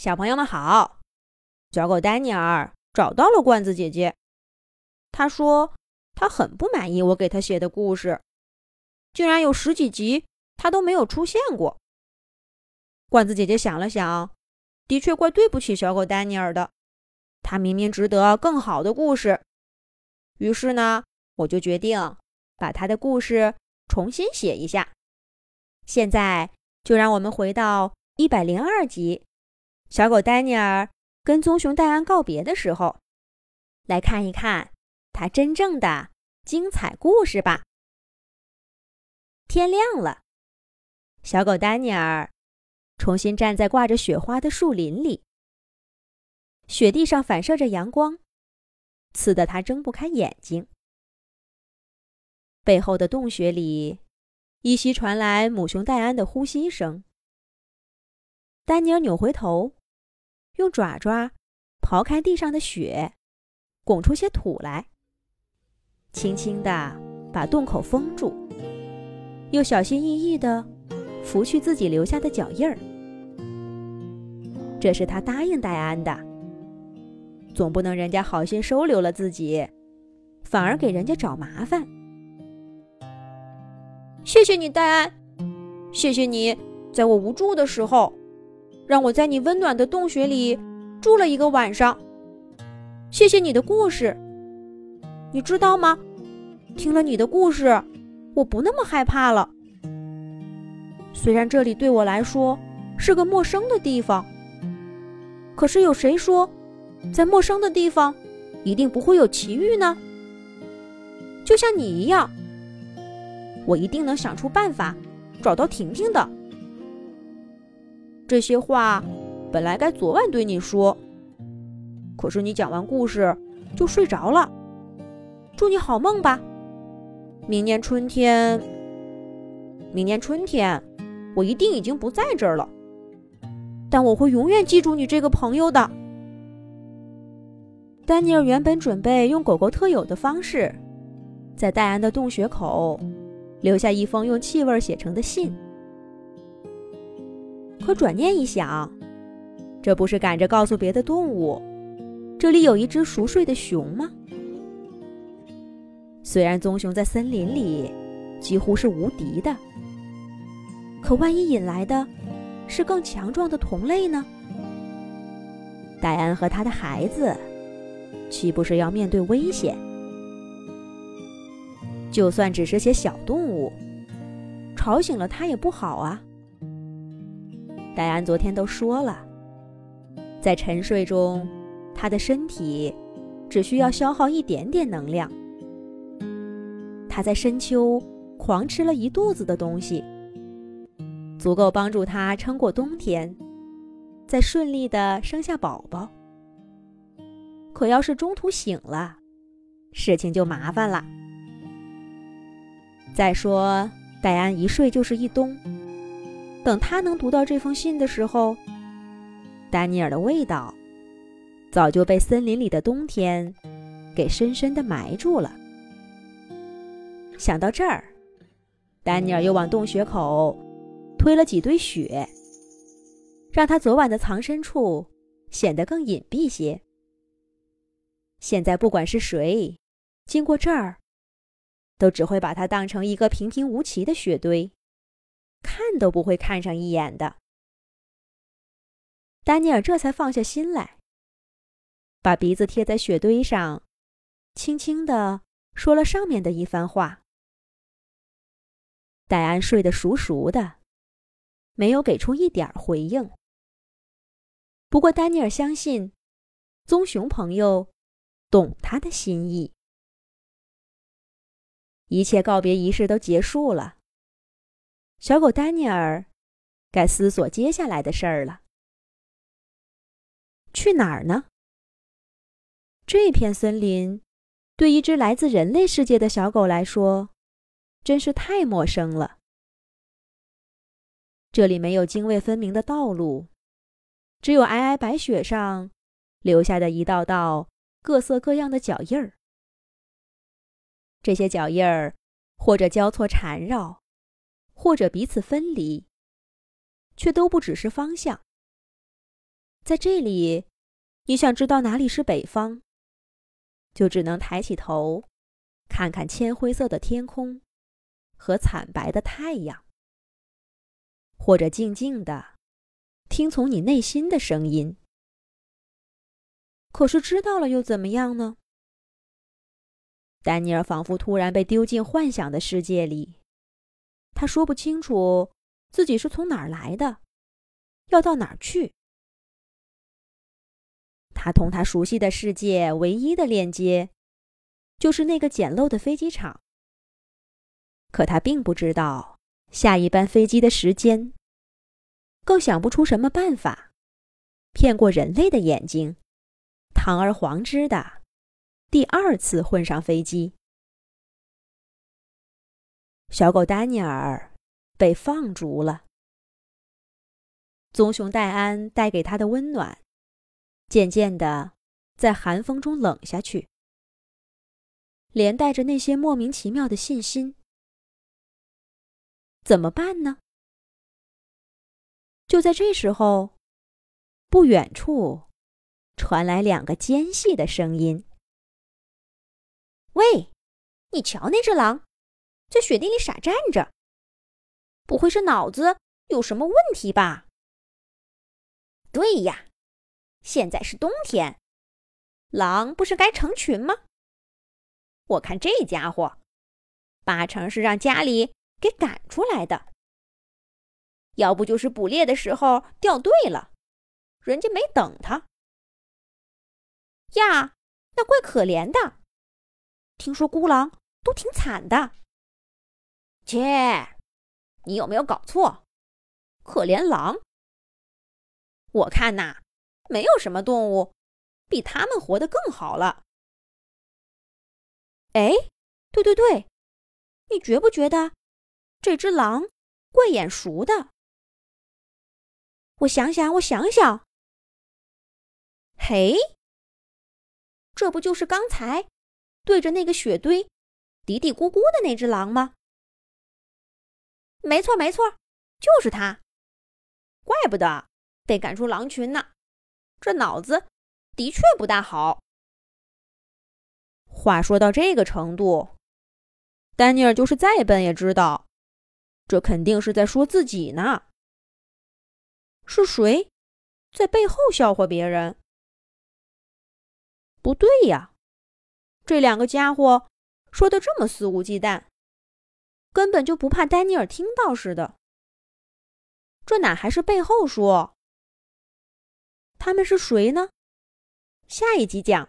小朋友们好，小狗丹尼尔找到了罐子姐姐。他说他很不满意我给他写的故事，竟然有十几集他都没有出现过。罐子姐姐想了想，的确怪对不起小狗丹尼尔的，他明明值得更好的故事。于是呢，我就决定把他的故事重新写一下。现在就让我们回到一百零二集。小狗丹尼尔跟棕熊戴安告别的时候，来看一看他真正的精彩故事吧。天亮了，小狗丹尼尔重新站在挂着雪花的树林里，雪地上反射着阳光，刺得他睁不开眼睛。背后的洞穴里，依稀传来母熊戴安的呼吸声。丹尼尔扭回头。用爪爪刨开地上的雪，拱出些土来，轻轻地把洞口封住，又小心翼翼地拂去自己留下的脚印儿。这是他答应戴安的，总不能人家好心收留了自己，反而给人家找麻烦。谢谢你，戴安，谢谢你，在我无助的时候。让我在你温暖的洞穴里住了一个晚上。谢谢你的故事。你知道吗？听了你的故事，我不那么害怕了。虽然这里对我来说是个陌生的地方，可是有谁说，在陌生的地方一定不会有奇遇呢？就像你一样，我一定能想出办法找到婷婷的。这些话本来该昨晚对你说，可是你讲完故事就睡着了。祝你好梦吧。明年春天，明年春天，我一定已经不在这儿了，但我会永远记住你这个朋友的。丹尼尔原本准备用狗狗特有的方式，在戴安的洞穴口留下一封用气味写成的信。可转念一想，这不是赶着告诉别的动物，这里有一只熟睡的熊吗？虽然棕熊在森林里几乎是无敌的，可万一引来的是更强壮的同类呢？戴安和他的孩子岂不是要面对危险？就算只是些小动物，吵醒了他也不好啊。戴安昨天都说了，在沉睡中，他的身体只需要消耗一点点能量。他在深秋狂吃了一肚子的东西，足够帮助他撑过冬天，再顺利的生下宝宝。可要是中途醒了，事情就麻烦了。再说，戴安一睡就是一冬。等他能读到这封信的时候，丹尼尔的味道早就被森林里的冬天给深深的埋住了。想到这儿，丹尼尔又往洞穴口推了几堆雪，让他昨晚的藏身处显得更隐蔽些。现在不管是谁经过这儿，都只会把它当成一个平平无奇的雪堆。看都不会看上一眼的，丹尼尔这才放下心来，把鼻子贴在雪堆上，轻轻地说了上面的一番话。戴安睡得熟熟的，没有给出一点回应。不过丹尼尔相信，棕熊朋友懂他的心意。一切告别仪式都结束了。小狗丹尼尔该思索接下来的事儿了。去哪儿呢？这片森林对一只来自人类世界的小狗来说，真是太陌生了。这里没有泾渭分明的道路，只有皑皑白雪上留下的一道道各色各样的脚印儿。这些脚印儿或者交错缠绕。或者彼此分离，却都不只是方向。在这里，你想知道哪里是北方，就只能抬起头，看看铅灰色的天空和惨白的太阳，或者静静的听从你内心的声音。可是知道了又怎么样呢？丹尼尔仿佛突然被丢进幻想的世界里，他说不清楚自己是从哪儿来的，要到哪儿去。他同他熟悉的世界唯一的链接，就是那个简陋的飞机场。可他并不知道下一班飞机的时间，更想不出什么办法骗过人类的眼睛，堂而皇之的第二次混上飞机。小狗丹尼尔被放逐了，棕熊戴安带给他的温暖。渐渐的，在寒风中冷下去，连带着那些莫名其妙的信心。怎么办呢？就在这时候，不远处传来两个尖细的声音：“喂，你瞧那只狼，在雪地里傻站着，不会是脑子有什么问题吧？”“对呀。”现在是冬天，狼不是该成群吗？我看这家伙，八成是让家里给赶出来的。要不就是捕猎的时候掉队了，人家没等他。呀，那怪可怜的。听说孤狼都挺惨的。切，你有没有搞错？可怜狼？我看呐。没有什么动物比他们活得更好了。哎，对对对，你觉不觉得这只狼怪眼熟的？我想想，我想想。嘿，这不就是刚才对着那个雪堆嘀嘀咕咕的那只狼吗？没错，没错，就是他。怪不得被赶出狼群呢。这脑子的确不大好。话说到这个程度，丹尼尔就是再笨也知道，这肯定是在说自己呢。是谁在背后笑话别人？不对呀，这两个家伙说的这么肆无忌惮，根本就不怕丹尼尔听到似的。这哪还是背后说？他们是谁呢？下一集讲。